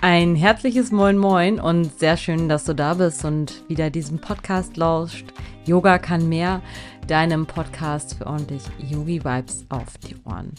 Ein herzliches Moin Moin und sehr schön, dass du da bist und wieder diesem Podcast lauscht. Yoga kann mehr, deinem Podcast für ordentlich Yogi-Vibes auf die Ohren.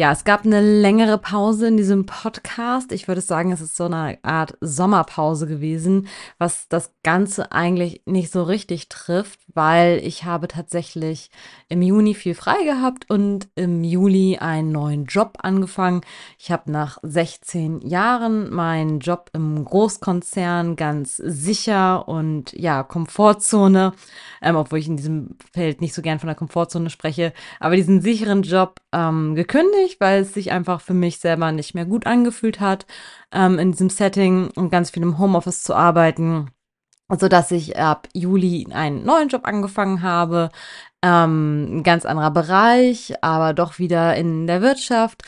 Ja, es gab eine längere Pause in diesem Podcast. Ich würde sagen, es ist so eine Art Sommerpause gewesen, was das Ganze eigentlich nicht so richtig trifft, weil ich habe tatsächlich im Juni viel frei gehabt und im Juli einen neuen Job angefangen. Ich habe nach 16 Jahren meinen Job im Großkonzern ganz sicher und ja, Komfortzone, ähm, obwohl ich in diesem Feld nicht so gern von der Komfortzone spreche, aber diesen sicheren Job ähm, gekündigt, weil es sich einfach für mich selber nicht mehr gut angefühlt hat, ähm, in diesem Setting und ganz viel im Homeoffice zu arbeiten so dass ich ab Juli einen neuen Job angefangen habe, ähm, ein ganz anderer Bereich, aber doch wieder in der Wirtschaft.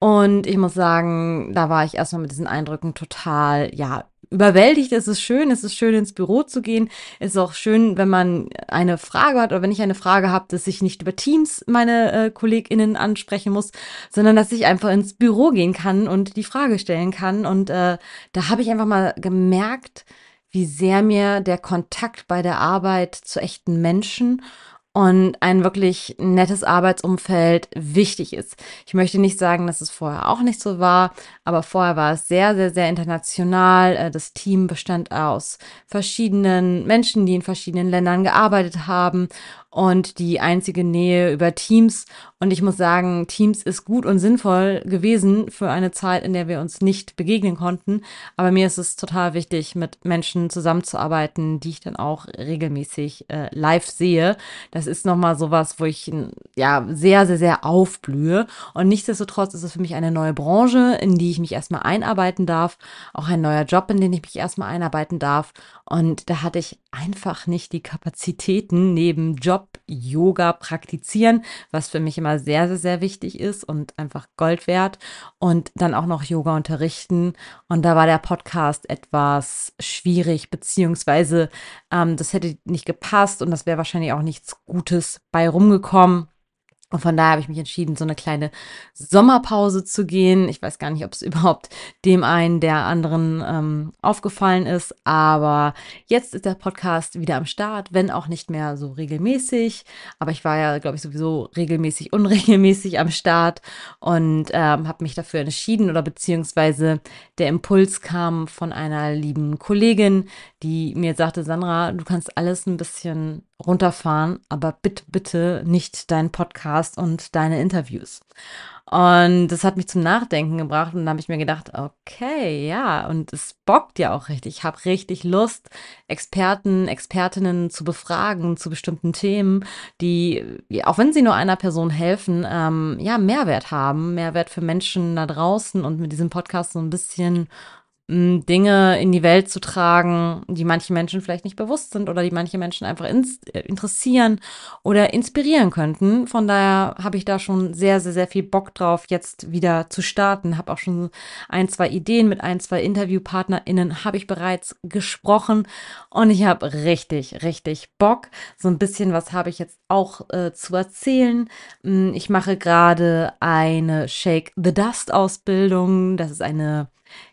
Und ich muss sagen, da war ich erstmal mit diesen Eindrücken total, ja, überwältigt. Es ist schön, es ist schön ins Büro zu gehen. Es ist auch schön, wenn man eine Frage hat oder wenn ich eine Frage habe, dass ich nicht über Teams meine äh, KollegInnen ansprechen muss, sondern dass ich einfach ins Büro gehen kann und die Frage stellen kann. Und äh, da habe ich einfach mal gemerkt, wie sehr mir der Kontakt bei der Arbeit zu echten Menschen und ein wirklich nettes Arbeitsumfeld wichtig ist. Ich möchte nicht sagen, dass es vorher auch nicht so war, aber vorher war es sehr, sehr, sehr international. Äh, das Team bestand aus verschiedenen Menschen, die in verschiedenen Ländern gearbeitet haben und die einzige Nähe über Teams. Und ich muss sagen, Teams ist gut und sinnvoll gewesen für eine Zeit, in der wir uns nicht begegnen konnten. Aber mir ist es total wichtig, mit Menschen zusammenzuarbeiten, die ich dann auch regelmäßig äh, live sehe. Das ist nochmal sowas, wo ich ja sehr, sehr, sehr aufblühe. Und nichtsdestotrotz ist es für mich eine neue Branche, in die ich mich erstmal einarbeiten darf. Auch ein neuer Job, in den ich mich erstmal einarbeiten darf. Und da hatte ich einfach nicht die Kapazitäten neben Job, Yoga praktizieren, was für mich immer sehr, sehr, sehr wichtig ist und einfach Gold wert. Und dann auch noch Yoga unterrichten. Und da war der Podcast etwas schwierig, beziehungsweise ähm, das hätte nicht gepasst und das wäre wahrscheinlich auch nichts Gutes bei rumgekommen. Und von daher habe ich mich entschieden, so eine kleine Sommerpause zu gehen. Ich weiß gar nicht, ob es überhaupt dem einen der anderen ähm, aufgefallen ist, aber jetzt ist der Podcast wieder am Start, wenn auch nicht mehr so regelmäßig. Aber ich war ja, glaube ich, sowieso regelmäßig, unregelmäßig am Start und ähm, habe mich dafür entschieden oder beziehungsweise der Impuls kam von einer lieben Kollegin, die mir sagte, Sandra, du kannst alles ein bisschen runterfahren, aber bitte, bitte nicht deinen Podcast und deine Interviews. Und das hat mich zum Nachdenken gebracht und da habe ich mir gedacht, okay, ja, und es bockt ja auch richtig. Ich habe richtig Lust, Experten, Expertinnen zu befragen zu bestimmten Themen, die, auch wenn sie nur einer Person helfen, ähm, ja, Mehrwert haben, Mehrwert für Menschen da draußen und mit diesem Podcast so ein bisschen Dinge in die Welt zu tragen, die manche Menschen vielleicht nicht bewusst sind oder die manche Menschen einfach äh, interessieren oder inspirieren könnten. Von daher habe ich da schon sehr, sehr, sehr viel Bock drauf, jetzt wieder zu starten. Habe auch schon ein, zwei Ideen mit ein, zwei InterviewpartnerInnen habe ich bereits gesprochen und ich habe richtig, richtig Bock. So ein bisschen was habe ich jetzt auch äh, zu erzählen. Ich mache gerade eine Shake the Dust Ausbildung. Das ist eine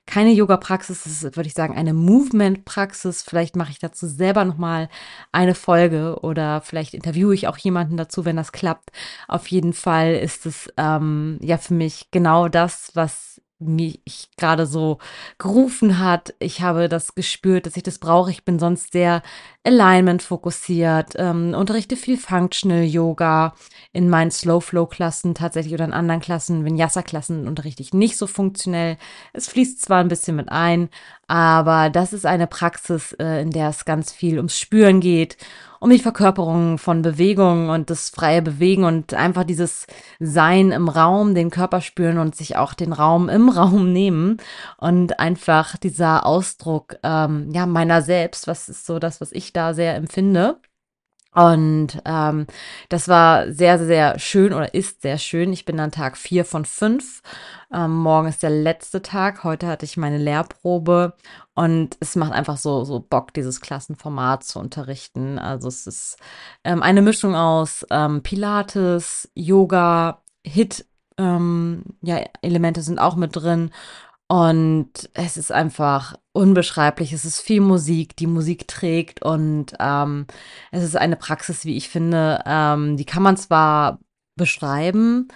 keine Yoga-Praxis, das ist, würde ich sagen, eine Movement-Praxis. Vielleicht mache ich dazu selber nochmal eine Folge oder vielleicht interviewe ich auch jemanden dazu, wenn das klappt. Auf jeden Fall ist es ähm, ja für mich genau das, was mich gerade so gerufen hat. Ich habe das gespürt, dass ich das brauche. Ich bin sonst sehr Alignment fokussiert, ähm, unterrichte viel Functional Yoga in meinen Slow Flow Klassen tatsächlich oder in anderen Klassen, Vinyasa Klassen unterrichte ich nicht so funktionell. Es fließt zwar ein bisschen mit ein, aber das ist eine Praxis, äh, in der es ganz viel ums Spüren geht um die Verkörperung von Bewegung und das freie Bewegen und einfach dieses Sein im Raum, den Körper spüren und sich auch den Raum im Raum nehmen und einfach dieser Ausdruck ähm, ja meiner selbst, was ist so das, was ich da sehr empfinde. Und ähm, das war sehr, sehr, schön oder ist sehr schön. Ich bin dann Tag vier von fünf. Ähm, morgen ist der letzte Tag. Heute hatte ich meine Lehrprobe und es macht einfach so, so Bock, dieses Klassenformat zu unterrichten. Also es ist ähm, eine Mischung aus ähm, Pilates, Yoga, Hit, ähm, ja, Elemente sind auch mit drin Und es ist einfach unbeschreiblich. Es ist viel Musik, die Musik trägt und ähm, es ist eine Praxis, wie ich finde, ähm, die kann man zwar beschreiben,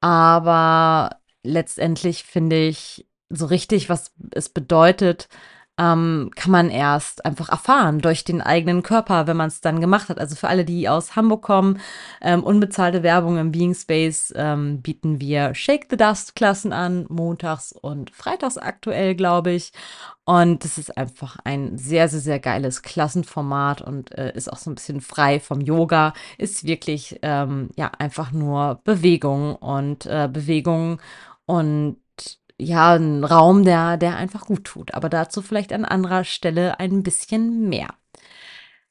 aber letztendlich finde ich so richtig, was es bedeutet, ähm, kann man erst einfach erfahren durch den eigenen Körper, wenn man es dann gemacht hat. Also für alle, die aus Hamburg kommen, ähm, unbezahlte Werbung im Being Space ähm, bieten wir Shake the Dust Klassen an, montags und freitags aktuell, glaube ich. Und das ist einfach ein sehr, sehr, sehr geiles Klassenformat und äh, ist auch so ein bisschen frei vom Yoga. Ist wirklich, ähm, ja, einfach nur Bewegung und äh, Bewegung und ja, ein Raum, der, der einfach gut tut. Aber dazu vielleicht an anderer Stelle ein bisschen mehr.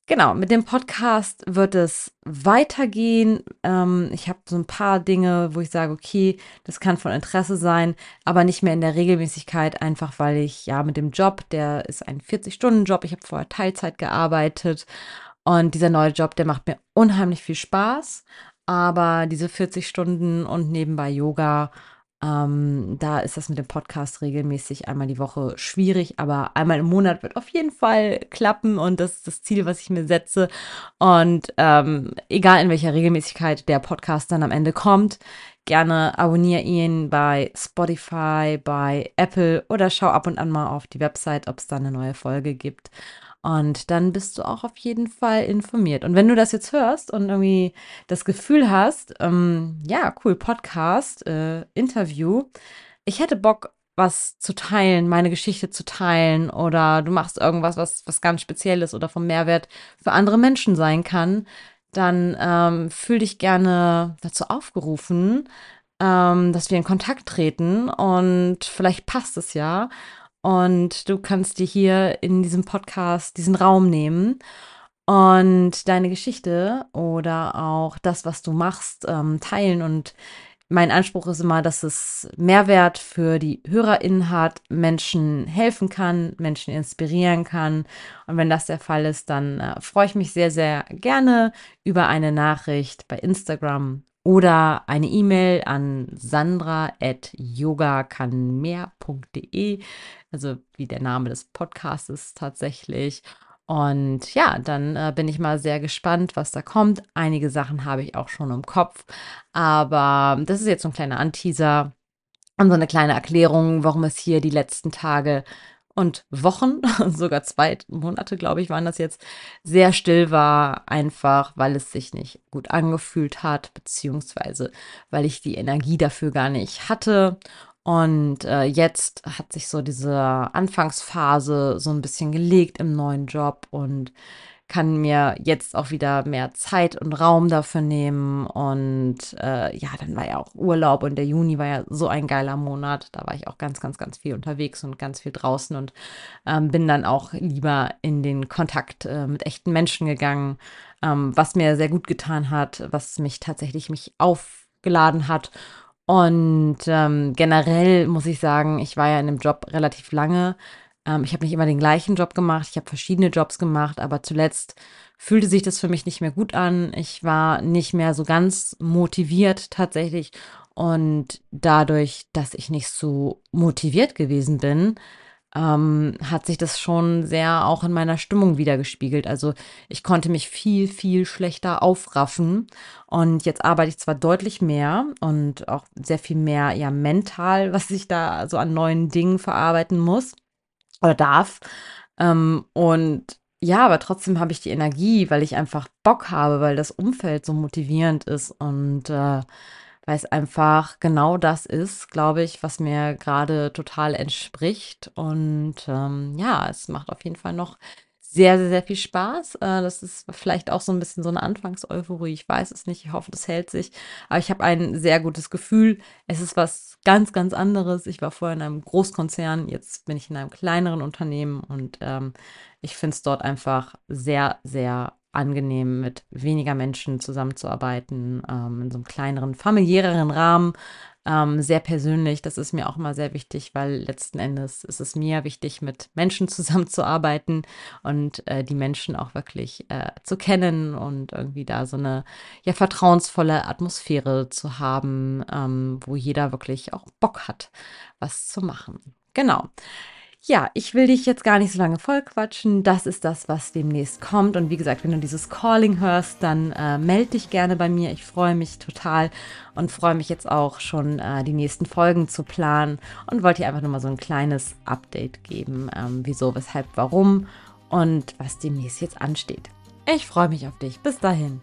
Genau, mit dem Podcast wird es weitergehen. Ähm, ich habe so ein paar Dinge, wo ich sage, okay, das kann von Interesse sein, aber nicht mehr in der Regelmäßigkeit, einfach weil ich ja mit dem Job, der ist ein 40-Stunden-Job, ich habe vorher Teilzeit gearbeitet und dieser neue Job, der macht mir unheimlich viel Spaß, aber diese 40 Stunden und nebenbei Yoga ähm, da ist das mit dem Podcast regelmäßig einmal die Woche schwierig, aber einmal im Monat wird auf jeden Fall klappen und das ist das Ziel, was ich mir setze. Und ähm, egal in welcher Regelmäßigkeit der Podcast dann am Ende kommt, gerne abonniere ihn bei Spotify, bei Apple oder schau ab und an mal auf die Website, ob es da eine neue Folge gibt. Und dann bist du auch auf jeden Fall informiert. Und wenn du das jetzt hörst und irgendwie das Gefühl hast, ähm, ja, cool, Podcast, äh, Interview, ich hätte Bock, was zu teilen, meine Geschichte zu teilen oder du machst irgendwas, was, was ganz Spezielles oder vom Mehrwert für andere Menschen sein kann, dann ähm, fühl dich gerne dazu aufgerufen, ähm, dass wir in Kontakt treten und vielleicht passt es ja. Und du kannst dir hier in diesem Podcast diesen Raum nehmen und deine Geschichte oder auch das, was du machst, ähm, teilen. Und mein Anspruch ist immer, dass es Mehrwert für die HörerInnen hat, Menschen helfen kann, Menschen inspirieren kann. Und wenn das der Fall ist, dann äh, freue ich mich sehr, sehr gerne über eine Nachricht bei Instagram oder eine E-Mail an sandra.yogakanmehr.de, also wie der Name des Podcasts tatsächlich. Und ja, dann äh, bin ich mal sehr gespannt, was da kommt. Einige Sachen habe ich auch schon im Kopf, aber das ist jetzt so ein kleiner Anteaser und so eine kleine Erklärung, warum es hier die letzten Tage und Wochen, sogar zwei Monate, glaube ich, waren das jetzt, sehr still war, einfach weil es sich nicht gut angefühlt hat, beziehungsweise weil ich die Energie dafür gar nicht hatte. Und äh, jetzt hat sich so diese Anfangsphase so ein bisschen gelegt im neuen Job und kann mir jetzt auch wieder mehr Zeit und Raum dafür nehmen. Und äh, ja, dann war ja auch Urlaub und der Juni war ja so ein geiler Monat. Da war ich auch ganz, ganz, ganz viel unterwegs und ganz viel draußen und ähm, bin dann auch lieber in den Kontakt äh, mit echten Menschen gegangen, ähm, was mir sehr gut getan hat, was mich tatsächlich mich aufgeladen hat. Und ähm, generell muss ich sagen, ich war ja in dem Job relativ lange ähm, ich habe nicht immer den gleichen Job gemacht, ich habe verschiedene Jobs gemacht, aber zuletzt fühlte sich das für mich nicht mehr gut an. Ich war nicht mehr so ganz motiviert tatsächlich. Und dadurch, dass ich nicht so motiviert gewesen bin, ähm, hat sich das schon sehr auch in meiner Stimmung wiedergespiegelt. Also ich konnte mich viel, viel schlechter aufraffen. Und jetzt arbeite ich zwar deutlich mehr und auch sehr viel mehr ja mental, was ich da so an neuen Dingen verarbeiten muss oder darf. Ähm, und ja, aber trotzdem habe ich die Energie, weil ich einfach Bock habe, weil das Umfeld so motivierend ist und äh, weil es einfach genau das ist, glaube ich, was mir gerade total entspricht. Und ähm, ja, es macht auf jeden Fall noch sehr, sehr, sehr viel Spaß. Äh, das ist vielleicht auch so ein bisschen so eine Anfangseuphorie. Ich weiß es nicht. Ich hoffe, das hält sich. Aber ich habe ein sehr gutes Gefühl. Es ist was ganz, ganz anderes. Ich war vorher in einem Großkonzern. Jetzt bin ich in einem kleineren Unternehmen und ähm, ich finde es dort einfach sehr, sehr angenehm, mit weniger Menschen zusammenzuarbeiten, ähm, in so einem kleineren, familiäreren Rahmen, ähm, sehr persönlich. Das ist mir auch immer sehr wichtig, weil letzten Endes ist es mir wichtig, mit Menschen zusammenzuarbeiten und äh, die Menschen auch wirklich äh, zu kennen und irgendwie da so eine ja vertrauensvolle Atmosphäre zu haben, ähm, wo jeder wirklich auch Bock hat, was zu machen. genau. Ja, ich will dich jetzt gar nicht so lange vollquatschen. Das ist das, was demnächst kommt. Und wie gesagt, wenn du dieses Calling hörst, dann äh, melde dich gerne bei mir. Ich freue mich total und freue mich jetzt auch schon, äh, die nächsten Folgen zu planen und wollte dir einfach nur mal so ein kleines Update geben, ähm, wieso, weshalb, warum und was demnächst jetzt ansteht. Ich freue mich auf dich. Bis dahin.